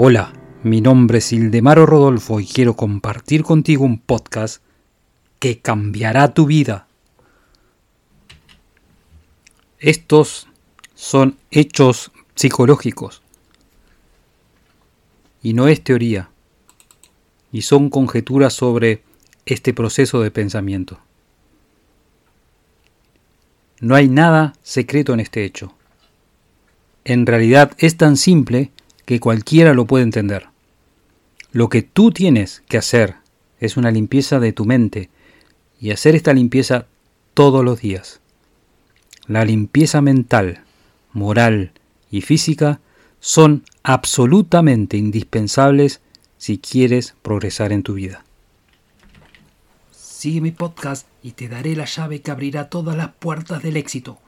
Hola, mi nombre es Ildemaro Rodolfo y quiero compartir contigo un podcast que cambiará tu vida. Estos son hechos psicológicos y no es teoría y son conjeturas sobre este proceso de pensamiento. No hay nada secreto en este hecho. En realidad es tan simple que cualquiera lo puede entender. Lo que tú tienes que hacer es una limpieza de tu mente y hacer esta limpieza todos los días. La limpieza mental, moral y física son absolutamente indispensables si quieres progresar en tu vida. Sigue mi podcast y te daré la llave que abrirá todas las puertas del éxito.